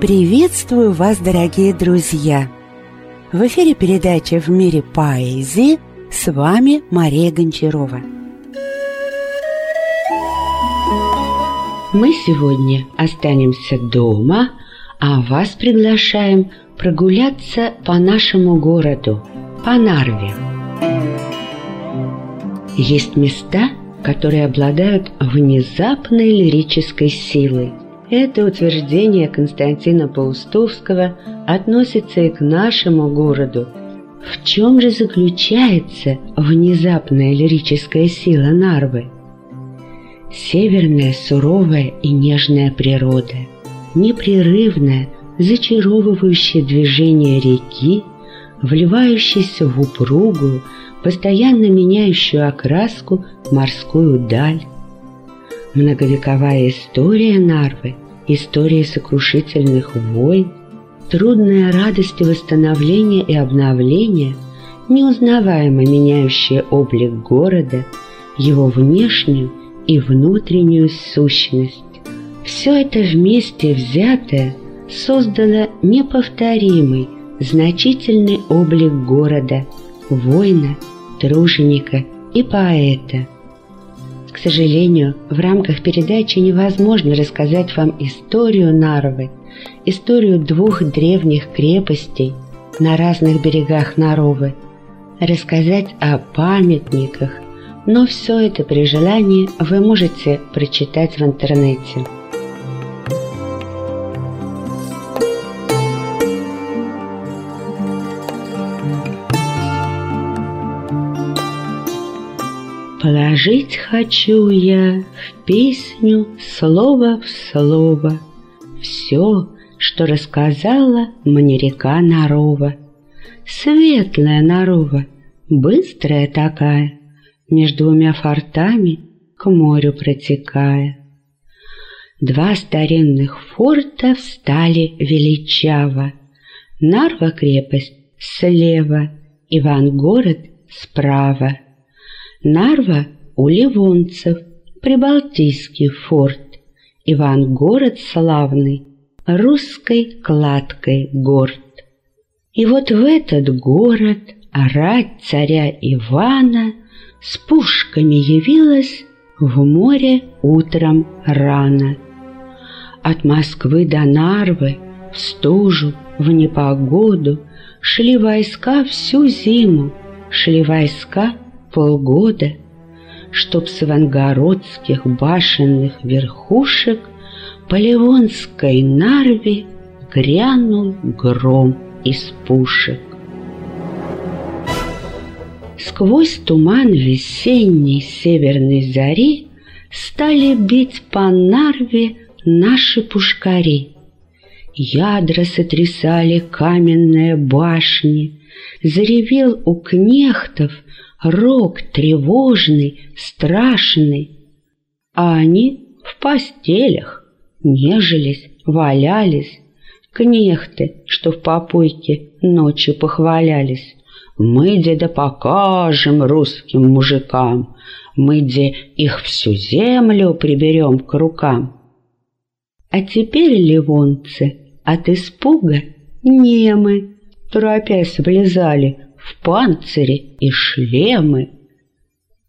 Приветствую вас, дорогие друзья! В эфире передача «В мире поэзии» с вами Мария Гончарова. Мы сегодня останемся дома, а вас приглашаем прогуляться по нашему городу, по Нарве. Есть места, которые обладают внезапной лирической силой – это утверждение Константина Паустовского относится и к нашему городу. В чем же заключается внезапная лирическая сила Нарвы? Северная суровая и нежная природа, непрерывное, зачаровывающее движение реки, вливающейся в упругую, постоянно меняющую окраску морскую даль, Многовековая история Нарвы, история сокрушительных войн, трудная радость восстановления и обновления, неузнаваемо меняющая облик города, его внешнюю и внутреннюю сущность. Все это вместе взятое создало неповторимый, значительный облик города, воина, труженика и поэта – к сожалению, в рамках передачи невозможно рассказать вам историю Нарвы, историю двух древних крепостей на разных берегах Наровы, рассказать о памятниках, но все это при желании вы можете прочитать в интернете. Положить хочу я в песню слово в слово Все, что рассказала мне река Нарова. Светлая Нарова, быстрая такая, Между двумя фортами к морю протекая. Два старинных форта встали величаво, Нарва крепость слева, Ивангород справа. Нарва у ливонцев, Прибалтийский форт, Ивангород славный, русской кладкой горд. И вот в этот город орать царя Ивана с пушками явилась в море утром рано. От Москвы до Нарвы в стужу, в непогоду шли войска всю зиму, шли войска полгода, чтоб с вангородских башенных верхушек по Ливонской Нарве грянул гром из пушек. Сквозь туман весенней северной зари Стали бить по Нарве наши пушкари. Ядра сотрясали каменные башни, Заревел у кнехтов рок тревожный, страшный. А они в постелях нежились, валялись, кнехты, что в попойке ночью похвалялись. Мы, деда, покажем русским мужикам, мы, де, их всю землю приберем к рукам. А теперь, ливонцы, от испуга немы, торопясь влезали в панцире и шлемы.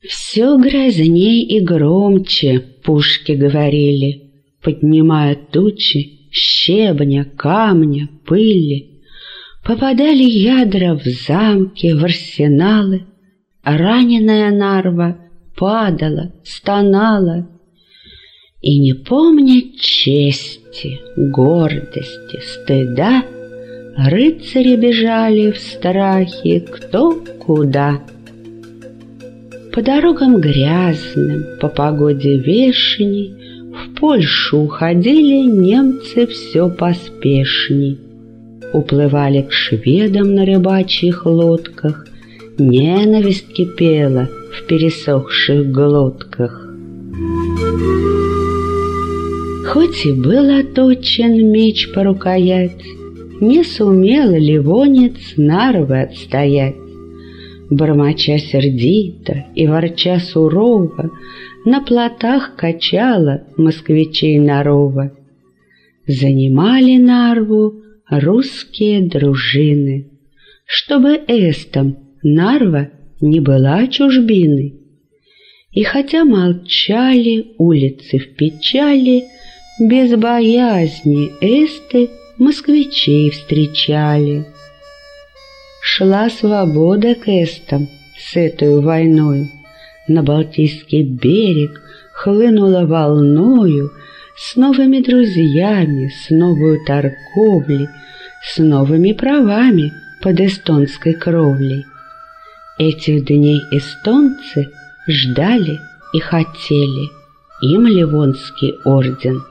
Все грозней и громче пушки говорили, поднимая тучи щебня, камня, пыли. Попадали ядра в замки, в арсеналы, а раненая нарва падала, стонала. И не помня чести, гордости, стыда, Рыцари бежали в страхе кто куда. По дорогам грязным, по погоде вешней, В Польшу уходили немцы все поспешней. Уплывали к шведам на рыбачьих лодках, Ненависть кипела в пересохших глотках. Хоть и был оточен меч по рукоять, не сумел ливонец нарвы отстоять. Бормоча сердито и ворча сурово, На плотах качала москвичей нарова. занимали Нарву русские дружины, чтобы эстом Нарва не была чужбиной. И хотя молчали улицы в печали, без боязни эсты москвичей встречали. Шла свобода к эстам с этой войной. На Балтийский берег хлынула волною с новыми друзьями, с новой торговлей, с новыми правами под эстонской кровлей. Этих дней эстонцы ждали и хотели. Им Ливонский орден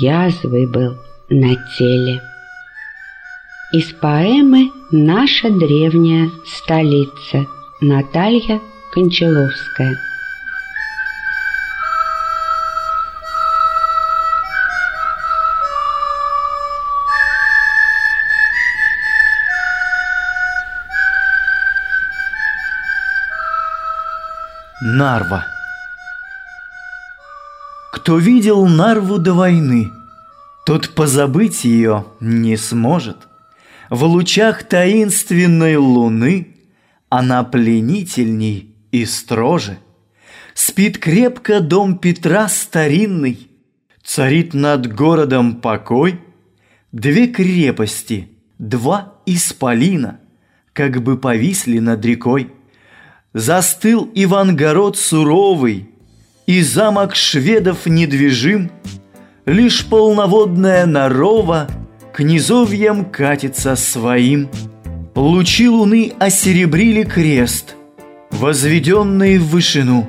язвой был на теле. Из поэмы «Наша древняя столица» Наталья Кончаловская. Нарва Кто видел Нарву до войны, тот позабыть ее не сможет. В лучах таинственной луны она пленительней и строже. Спит крепко дом Петра старинный, Царит над городом покой. Две крепости, два исполина, Как бы повисли над рекой. Застыл Ивангород суровый, И замок шведов недвижим, Лишь полноводная Нарова К низовьям катится своим. Лучи луны осеребрили крест, Возведенный в вышину.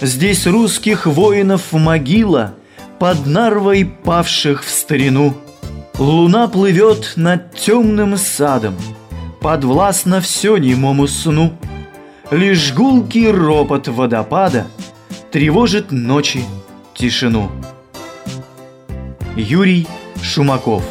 Здесь русских воинов могила Под Нарвой павших в старину. Луна плывет над темным садом, Подвластно все немому сну — Лишь гулкий ропот водопада Тревожит ночи тишину. Юрий Шумаков.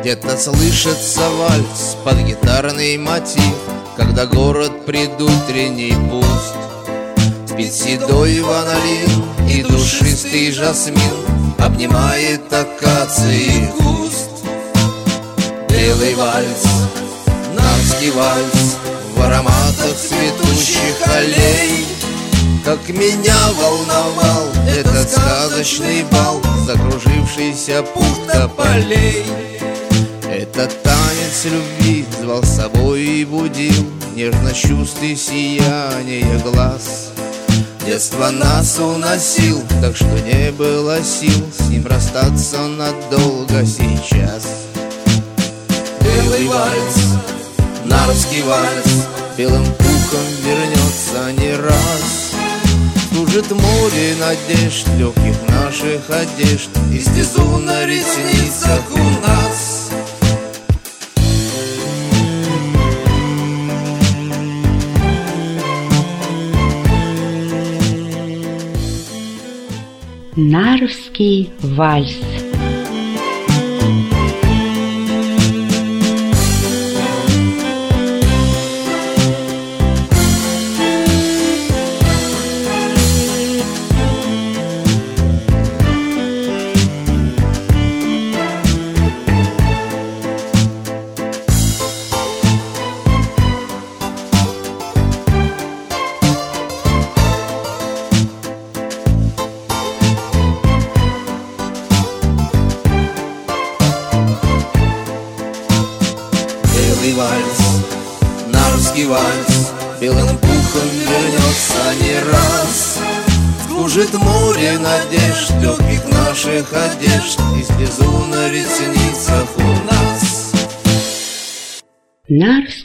Где-то слышится вальс под гитарный мотив Когда город предутренний пуст. Спит седой ванолин и душистый жасмин Обнимает акации куст. Белый вальс, нарский вальс В ароматах цветущих аллей. Как меня волновал этот сказочный бал Закружившийся пух полей. Этот танец любви звал с собой и будил Нежность чувств и сияние глаз. Детство нас уносил, так что не было сил С ним расстаться надолго сейчас. Белый вальс, нарвский вальс Белым пухом вернется не раз. Служит море надежд, легких наших одежд. И слезу на ресницах у нас. Нарвский вальс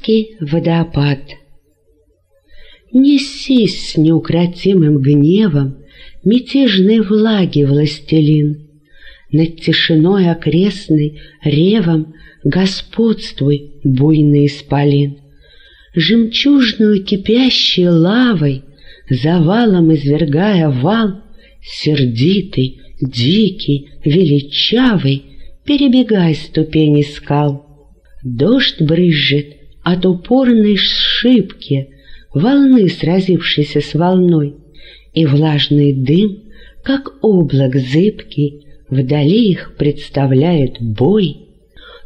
Нарвский водопад Несись с неукротимым гневом Мятежной влаги властелин, Над тишиной окрестной ревом Господствуй, буйный исполин. Жемчужную кипящей лавой, Завалом извергая вал, Сердитый, дикий, величавый, Перебегай ступени скал. Дождь брызжет от упорной шибки, волны, сразившейся с волной, и влажный дым, как облак зыбкий, вдали их представляет бой.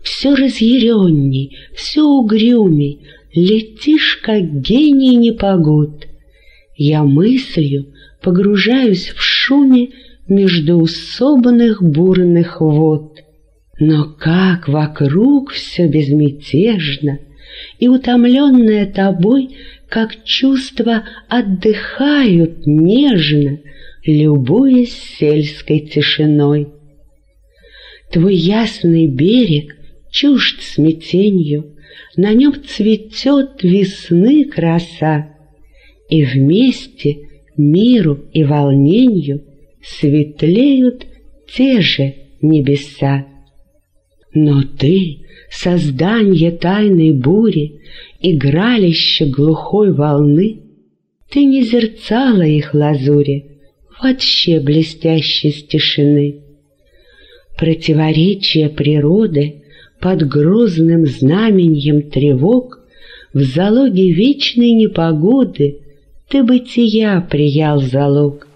Все разъяренней, все угрюмей, летишь, как гений непогод. Я мыслью погружаюсь в шуме междуусобных бурных вод. Но как вокруг все безмятежно, и утомленное тобой, как чувства отдыхают нежно, любуясь сельской тишиной. Твой ясный берег чужд смятенью, на нем цветет весны краса, и вместе миру и волнению светлеют те же небеса. Но ты, создание тайной бури, Игралище глухой волны, Ты не зерцала их лазури, Вообще блестящей с тишины. Противоречие природы Под грозным знаменем тревог В залоге вечной непогоды Ты бытия приял залог.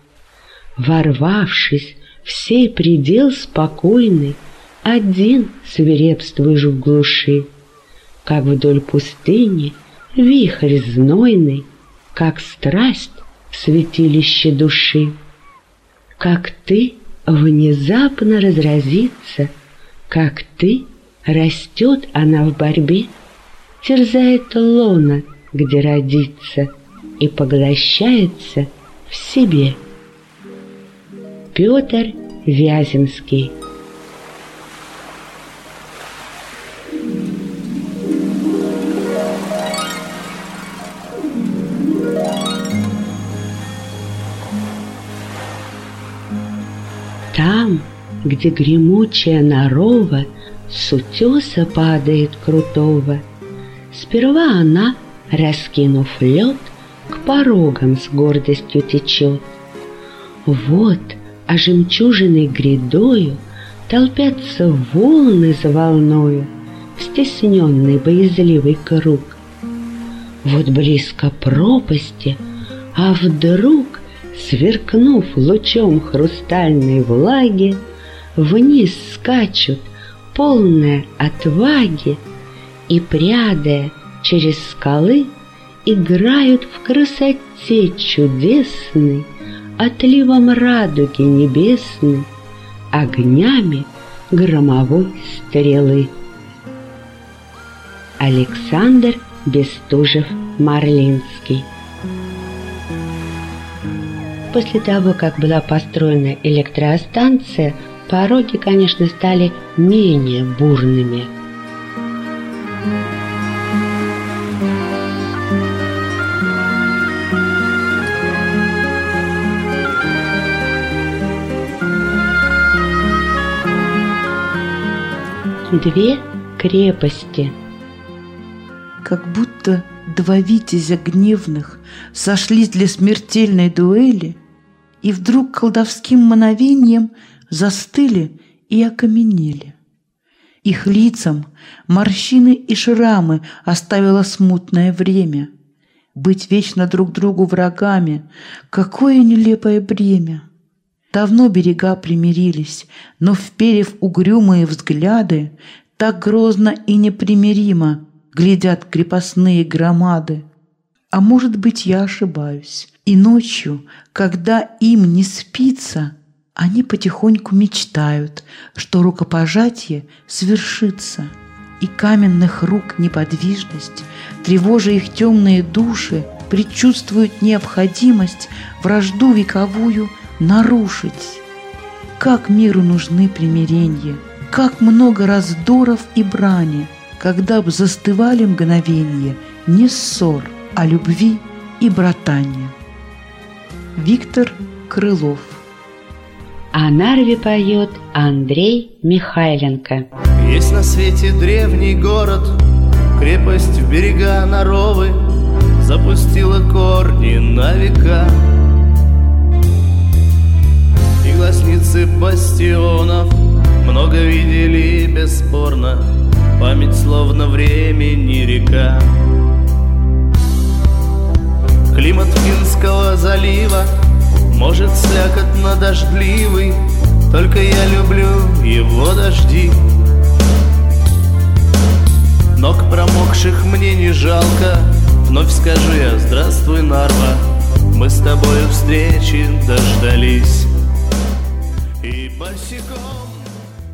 Ворвавшись в сей предел спокойный, один свирепствуешь в глуши, Как вдоль пустыни вихрь знойный, Как страсть в святилище души. Как ты внезапно разразится, Как ты растет она в борьбе, Терзает лона, где родится, И поглощается в себе. Петр Вяземский где гремучая нарова С утеса падает крутого, Сперва она, раскинув лед, К порогам с гордостью течет. Вот, а жемчужиной грядою Толпятся волны за волною, Стесненный боязливый круг. Вот близко пропасти, а вдруг Сверкнув лучом хрустальной влаги, Вниз скачут, полные отваги, И, прядая через скалы, Играют в красоте чудесной, Отливом радуги небесной, Огнями громовой стрелы. Александр Бестужев-Марлинский После того, как была построена электростанция, пороги, конечно, стали менее бурными. Две крепости. Как будто два витязя гневных сошлись для смертельной дуэли и вдруг колдовским мановением застыли и окаменели. Их лицам морщины и шрамы оставило смутное время. Быть вечно друг другу врагами — какое нелепое бремя! Давно берега примирились, но, вперев угрюмые взгляды, так грозно и непримиримо глядят крепостные громады. А может быть, я ошибаюсь. И ночью, когда им не спится, они потихоньку мечтают, что рукопожатие свершится, и каменных рук неподвижность, тревожа их темные души, предчувствуют необходимость вражду вековую нарушить. Как миру нужны примирения, как много раздоров и брани, когда б застывали мгновенье не ссор, а любви и братания. Виктор Крылов О Нарве поет Андрей Михайленко. Есть на свете древний город, крепость в берега Наровы Запустила корни на века. И глазницы бастионов много видели бесспорно, Память словно времени река. Климат Финского залива Может слякотно дождливый Только я люблю его дожди. Ног промокших мне не жалко Вновь скажу я «Здравствуй, Нарва» Мы с тобою встречи дождались И босиком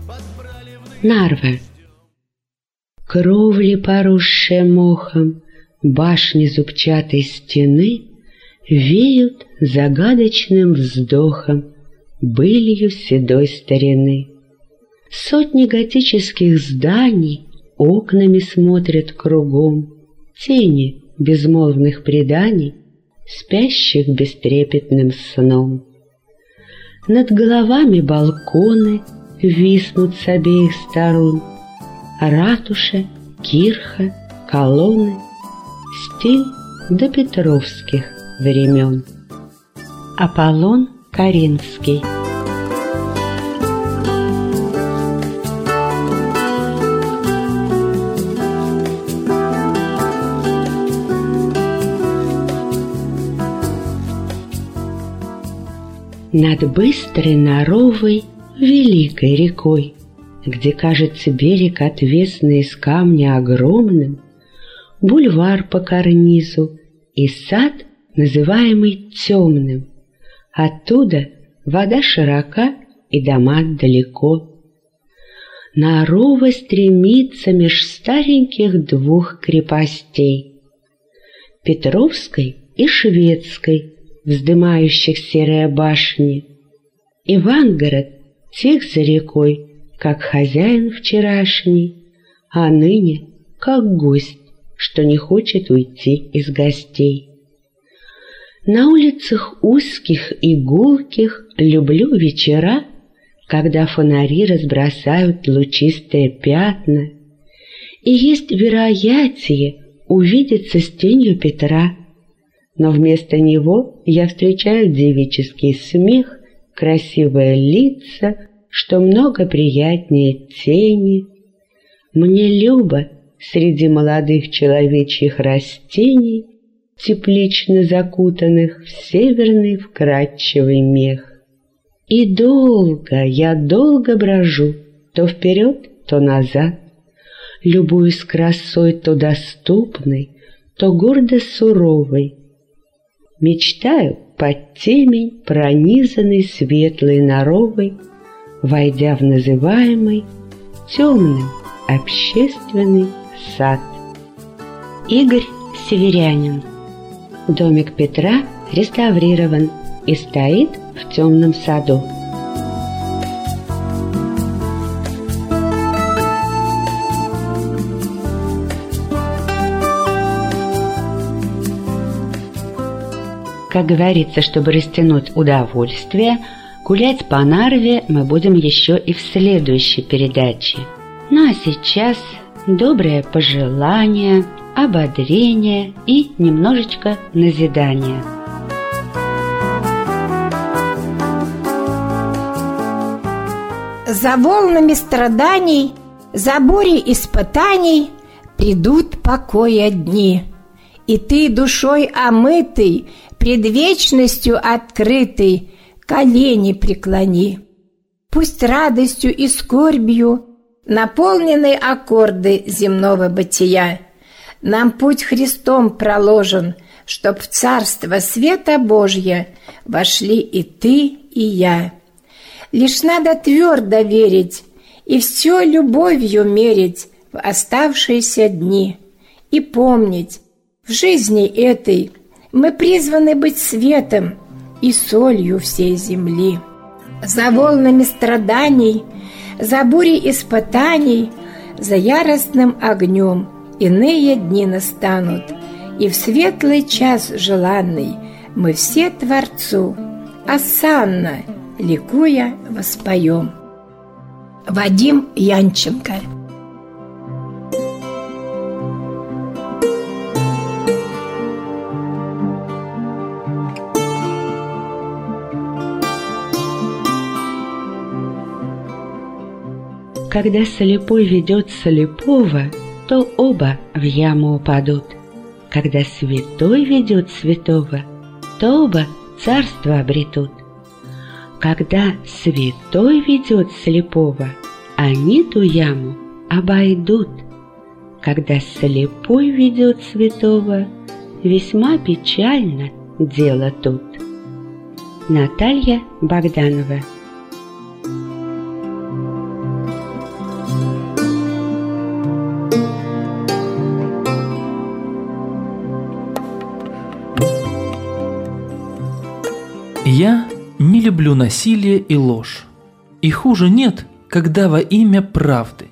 подбрали в Нарва. Кровли, поросшие мохом, башни зубчатой стены Веют загадочным вздохом былью седой старины. Сотни готических зданий окнами смотрят кругом, Тени безмолвных преданий, спящих бестрепетным сном. Над головами балконы виснут с обеих сторон, Ратуша, кирха, колонны, стиль до петровских времен. Аполлон Каринский Над быстрой норовой великой рекой, Где кажется берег отвесный из камня огромным, Бульвар по карнизу и сад, называемый темным. Оттуда вода широка и дома далеко. Нарова стремится меж стареньких двух крепостей, Петровской и Шведской, вздымающих серые башни. Ивангород тех за рекой, как хозяин вчерашний, а ныне как гость, что не хочет уйти из гостей. На улицах узких и гулких люблю вечера, когда фонари разбросают лучистые пятна, и есть вероятие увидеться с тенью Петра, но вместо него я встречаю девический смех, красивые лица, что много приятнее тени. Мне любо среди молодых человечьих растений, теплично закутанных в северный вкрадчивый мех. И долго, я долго брожу, то вперед, то назад, любуюсь красой то доступной, то гордо суровой, Мечтаю под темень, пронизанный светлой норовой, Войдя в называемый темным общественный сад. Игорь Северянин Домик Петра реставрирован и стоит в темном саду. Как говорится, чтобы растянуть удовольствие, гулять по Нарве мы будем еще и в следующей передаче. Ну а сейчас доброе пожелание, ободрение и немножечко назидания. За волнами страданий, за бурей испытаний Придут покоя дни, И ты душой омытый пред вечностью открытый колени преклони. Пусть радостью и скорбью наполнены аккорды земного бытия. Нам путь Христом проложен, чтоб в царство света Божье вошли и ты, и я. Лишь надо твердо верить и все любовью мерить в оставшиеся дни и помнить, в жизни этой мы призваны быть светом и солью всей земли. За волнами страданий, за бурей испытаний, за яростным огнем иные дни настанут, и в светлый час желанный мы все Творцу осанно, ликуя, воспоем. Вадим Янченко Когда слепой ведет слепого, то оба в яму упадут. Когда святой ведет святого, то оба царство обретут. Когда святой ведет слепого, они ту яму обойдут. Когда слепой ведет святого, весьма печально дело тут. Наталья Богданова Я не люблю насилие и ложь. И хуже нет, когда во имя правды.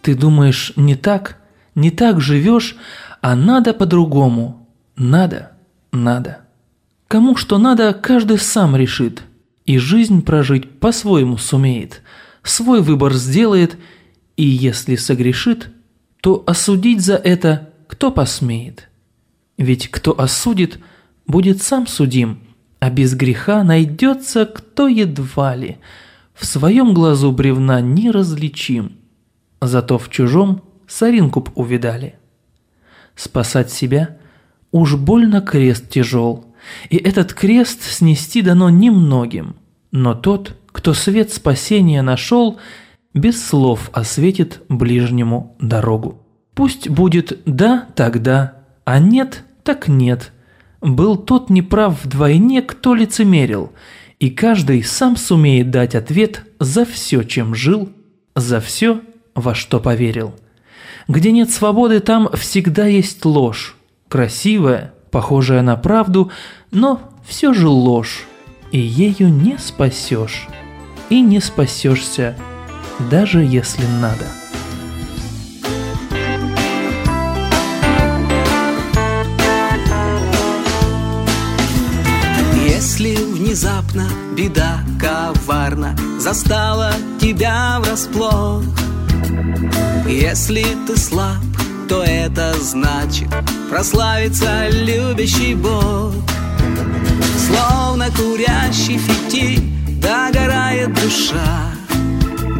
Ты думаешь, не так, не так живешь, а надо по-другому. Надо, надо. Кому что надо, каждый сам решит. И жизнь прожить по-своему сумеет. Свой выбор сделает, и если согрешит, то осудить за это кто посмеет. Ведь кто осудит, будет сам судим, а без греха найдется кто едва ли. В своем глазу бревна не различим, зато в чужом соринку б увидали. Спасать себя уж больно крест тяжел, и этот крест снести дано немногим, но тот, кто свет спасения нашел, без слов осветит ближнему дорогу. Пусть будет «да» тогда, а «нет» так «нет». Был тот неправ вдвойне, кто лицемерил, и каждый сам сумеет дать ответ за все, чем жил, за все, во что поверил. Где нет свободы, там всегда есть ложь, красивая, похожая на правду, но все же ложь, и ею не спасешь, и не спасешься, даже если надо. Внезапно беда коварна Застала тебя врасплох. Если ты слаб, то это значит Прославится любящий Бог. Словно курящий фитиль Догорает душа.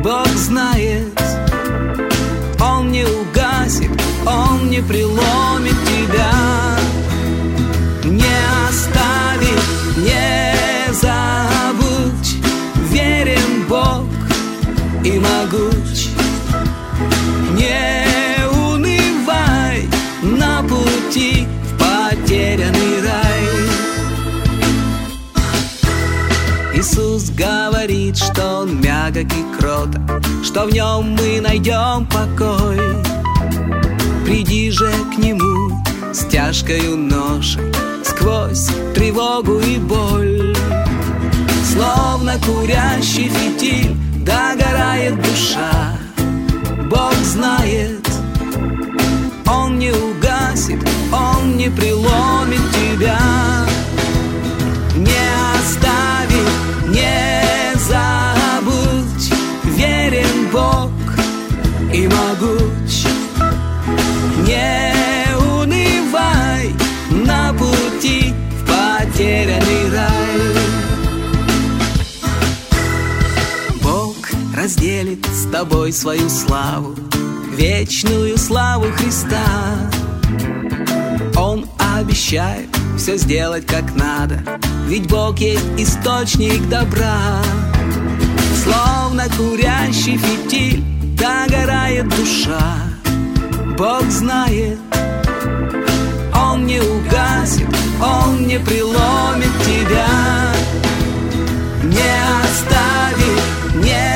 Бог знает говорит, что Он мягок и кроток, Что в Нем мы найдем покой. Приди же к Нему с тяжкою ношей, Сквозь тревогу и боль. Словно курящий фитиль догорает душа, Бог знает, Он не угасит, Он не приломит тебя потерянный рай. Бог разделит с тобой свою славу, вечную славу Христа. Он обещает все сделать как надо, ведь Бог есть источник добра. Словно курящий фитиль догорает душа, Бог знает, Он не угасит, Он не приломит тебя, не оставит, не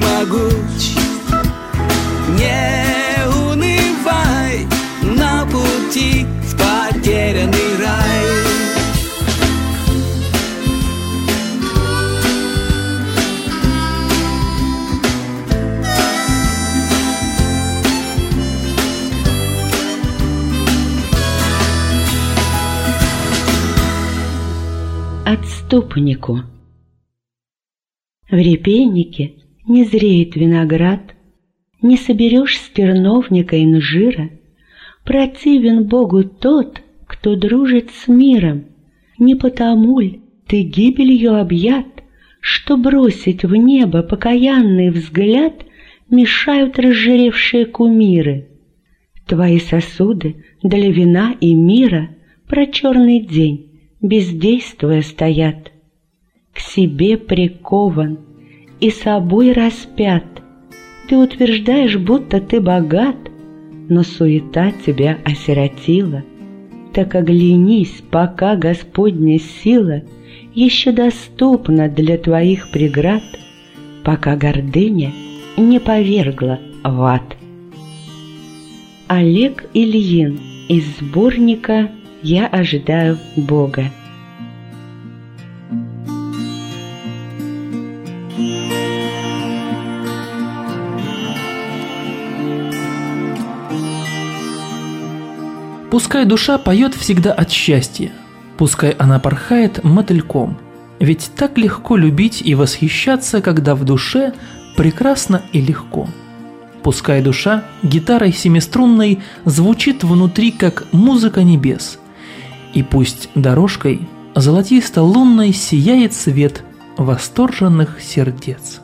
могуч. Не унывай на пути в потерянный рай. Отступнику. В репейнике не зреет виноград, Не соберешь с перновника инжира. Противен Богу тот, кто дружит с миром, Не потому ль ты гибелью объят, Что бросить в небо покаянный взгляд Мешают разжиревшие кумиры. Твои сосуды для вина и мира Про черный день бездействуя стоят. К себе прикован и собой распят. Ты утверждаешь, будто ты богат, но суета тебя осиротила. Так оглянись, пока Господня сила еще доступна для твоих преград, пока гордыня не повергла в ад. Олег Ильин из сборника «Я ожидаю Бога». Пускай душа поет всегда от счастья, пускай она порхает мотыльком, ведь так легко любить и восхищаться, когда в душе прекрасно и легко. Пускай душа гитарой семиструнной звучит внутри, как музыка небес, и пусть дорожкой золотисто-лунной сияет свет восторженных сердец.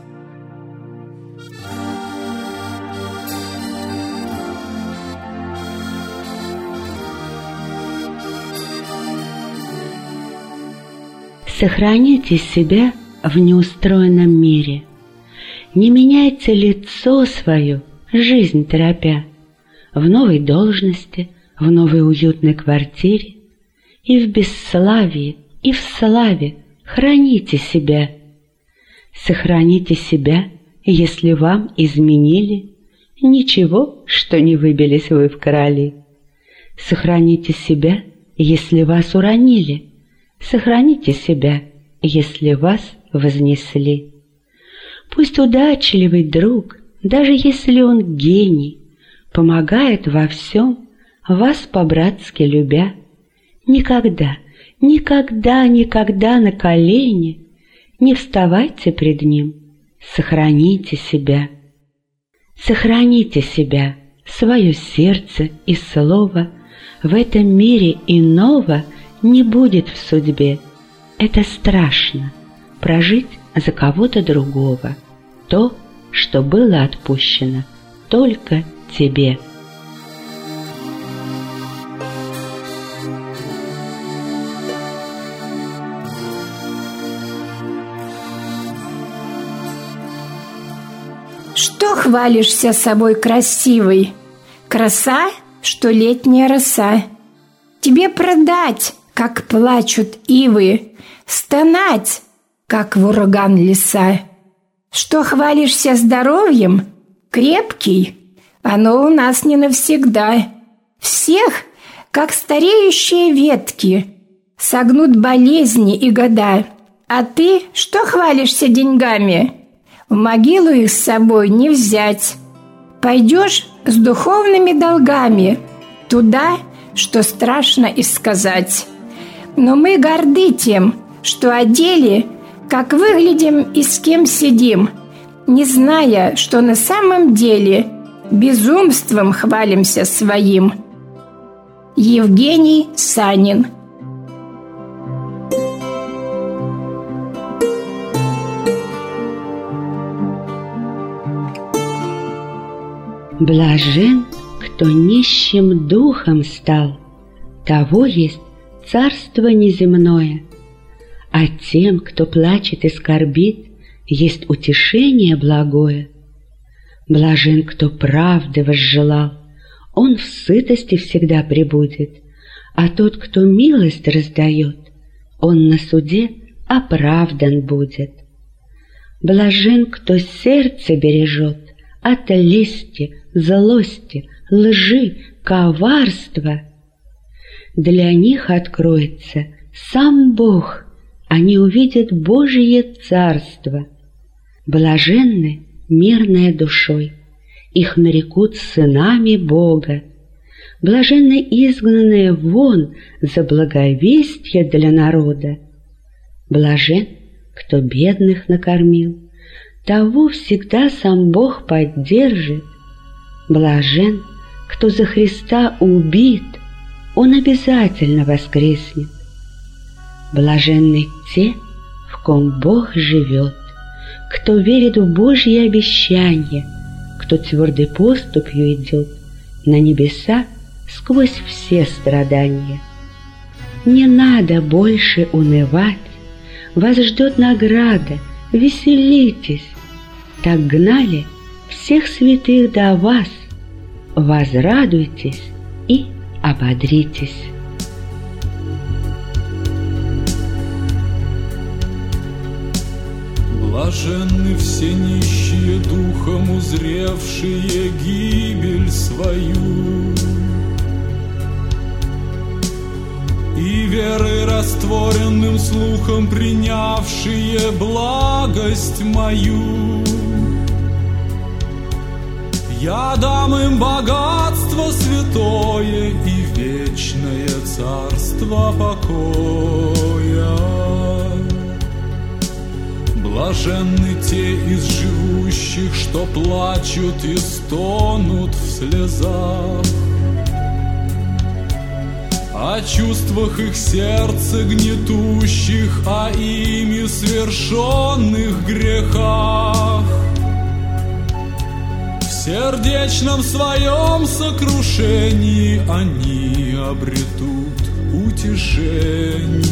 Сохраните себя в неустроенном мире. Не меняйте лицо свое, жизнь торопя, в новой должности, в новой уютной квартире, и в бесславии, и в славе храните себя. Сохраните себя, если вам изменили, ничего, что не выбились вы в короли. Сохраните себя, если вас уронили, Сохраните себя, если вас вознесли. Пусть удачливый друг, даже если он гений, помогает во всем, вас по-братски любя. Никогда, никогда, никогда на колени не вставайте пред ним, сохраните себя. Сохраните себя, свое сердце и слово в этом мире иного – не будет в судьбе. Это страшно – прожить за кого-то другого то, что было отпущено только тебе. Что хвалишься собой красивой? Краса, что летняя роса. Тебе продать как плачут ивы, стонать, как в ураган леса. Что хвалишься здоровьем? Крепкий? Оно у нас не навсегда. Всех, как стареющие ветки, согнут болезни и года. А ты что хвалишься деньгами? В могилу их с собой не взять. Пойдешь с духовными долгами туда, что страшно и сказать. Но мы горды тем, что одели, как выглядим и с кем сидим, не зная, что на самом деле безумством хвалимся своим. Евгений Санин Блажен, кто нищим духом стал, того есть царство неземное, а тем, кто плачет и скорбит, есть утешение благое. Блажен, кто правды возжелал, он в сытости всегда пребудет, а тот, кто милость раздает, он на суде оправдан будет. Блажен, кто сердце бережет от лести, злости, лжи, коварства — для них откроется сам Бог, они увидят Божие Царство. Блаженны мирной душой, их нарекут сынами Бога. Блаженны изгнанные вон за благовестие для народа. Блажен, кто бедных накормил, того всегда сам Бог поддержит. Блажен, кто за Христа убит, он обязательно воскреснет. Блаженны те, в ком Бог живет, кто верит в Божьи обещания, кто твердой поступью идет на небеса сквозь все страдания. Не надо больше унывать, вас ждет награда, веселитесь. Так гнали всех святых до вас, возрадуйтесь и ободритесь. Блаженны все нищие духом, узревшие гибель свою. И верой растворенным слухом принявшие благость мою. Я дам им богатство святое и вечное царство покоя. Блаженны те из живущих, что плачут и стонут в слезах. О чувствах их сердца гнетущих, о ими свершенных грехах. Сердечном своем сокрушении они обретут утешение.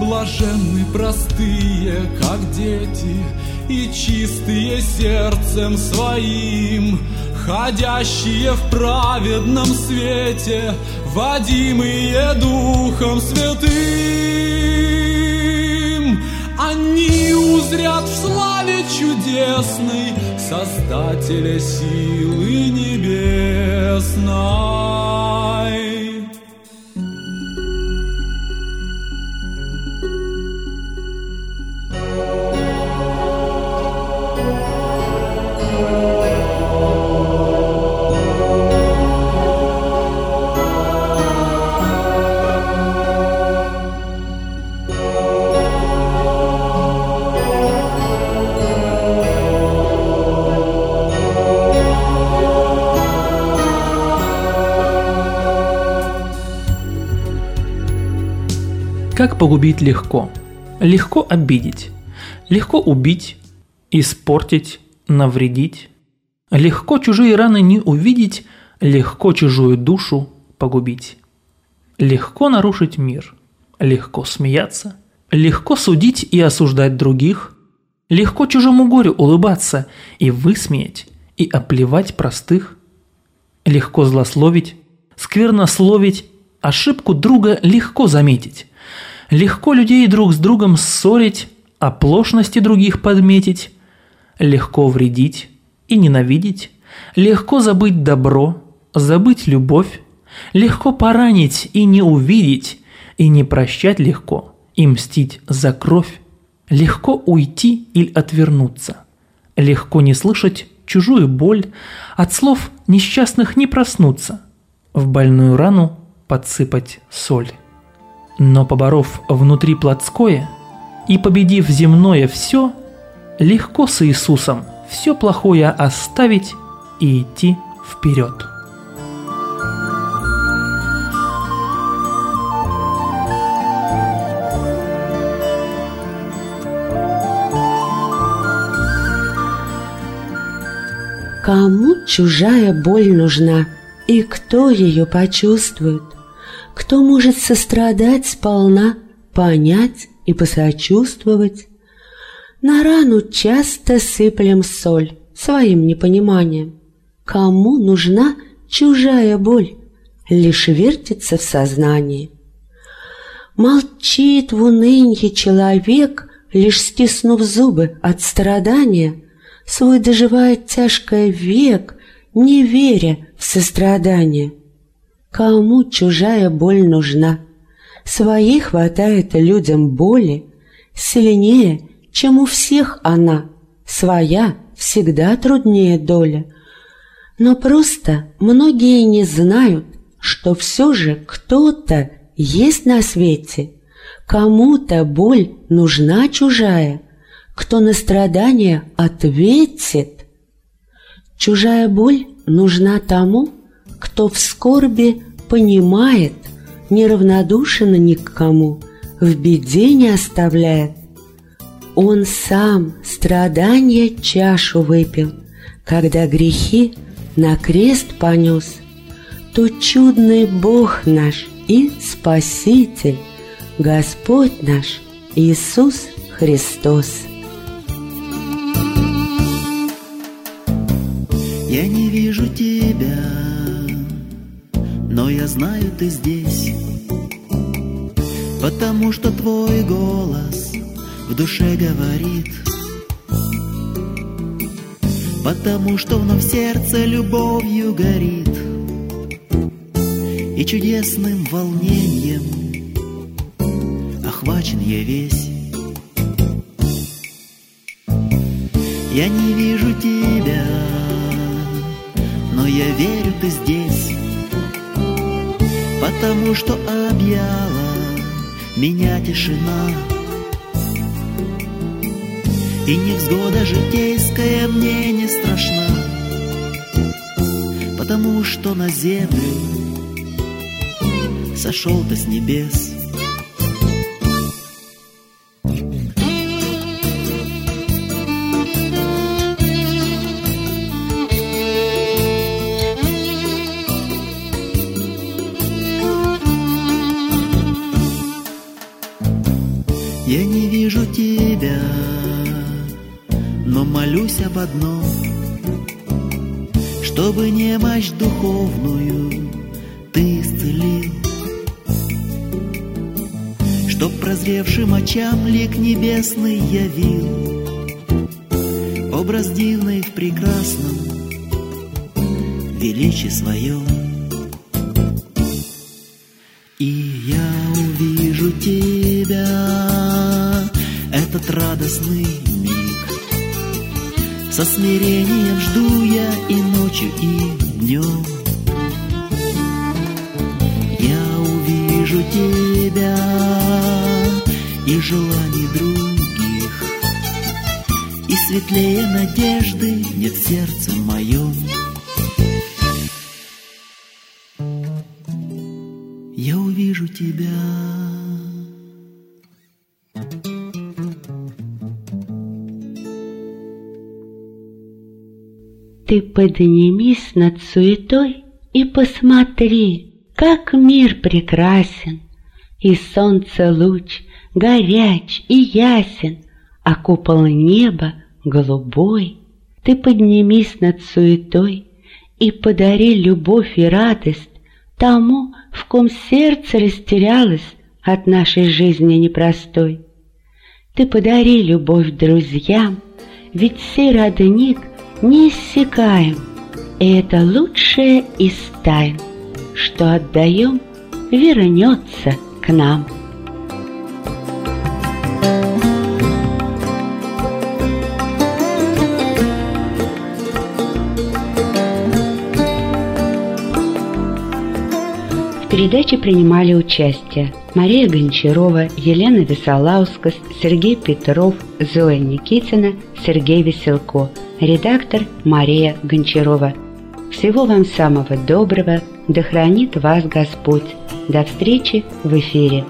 Блаженны простые, как дети, и чистые сердцем своим, ходящие в праведном свете, водимые Духом Святым. Они узрят в славе чудесной Создателя силы небесной. Погубить легко? Легко обидеть, легко убить, испортить, навредить. Легко чужие раны не увидеть, легко чужую душу погубить. Легко нарушить мир, легко смеяться, легко судить и осуждать других, легко чужому горю улыбаться и высмеять, и оплевать простых. Легко злословить, сквернословить, ошибку друга легко заметить, Легко людей друг с другом ссорить, оплошности других подметить, легко вредить и ненавидеть, легко забыть добро, забыть любовь, легко поранить и не увидеть, и не прощать легко, и мстить за кровь, легко уйти или отвернуться, легко не слышать чужую боль, от слов несчастных не проснуться, в больную рану подсыпать соль. Но поборов внутри плотское и победив земное все, легко с Иисусом все плохое оставить и идти вперед. Кому чужая боль нужна, и кто ее почувствует? Кто может сострадать сполна, понять и посочувствовать? На рану часто сыплем соль своим непониманием. Кому нужна чужая боль? Лишь вертится в сознании. Молчит в унынье человек, лишь стиснув зубы от страдания, свой доживает тяжкое век, не веря в сострадание. Кому чужая боль нужна? Своей хватает людям боли, сильнее, чем у всех она, своя всегда труднее доля. Но просто многие не знают, что все же кто-то есть на свете, Кому-то боль нужна чужая, кто на страдания ответит. Чужая боль нужна тому, кто в скорби понимает, неравнодушен ни к кому, в беде не оставляет. Он сам страдания чашу выпил, когда грехи на крест понес. То чудный Бог наш и Спаситель, Господь наш Иисус Христос. Я не вижу тебя, но я знаю, ты здесь, потому что твой голос в душе говорит, потому что вновь сердце любовью горит, и чудесным волнением охвачен я весь. Я не вижу тебя, но я верю, ты здесь, потому что объяла меня тишина. И невзгода житейская мне не страшна, потому что на землю сошел ты с небес. Очам лик небесный явил, образ дивный в прекрасном величии своем. И я увижу тебя, этот радостный миг. Со смирением жду я и ночью, и днем. Я увижу тебя и желаний других, И светлее надежды нет в сердце моем. Я увижу тебя. Ты поднимись над суетой и посмотри, как мир прекрасен, и солнце луч горяч и ясен, а купол неба голубой. Ты поднимись над суетой и подари любовь и радость тому, в ком сердце растерялось от нашей жизни непростой. Ты подари любовь друзьям, ведь сей родник неиссякаем, и это лучшее из тайн, что отдаем, вернется к нам. Передаче принимали участие Мария Гончарова, Елена Висолаускас, Сергей Петров, Зоя Никитина, Сергей Веселко, редактор Мария Гончарова. Всего вам самого доброго, да хранит вас Господь. До встречи в эфире.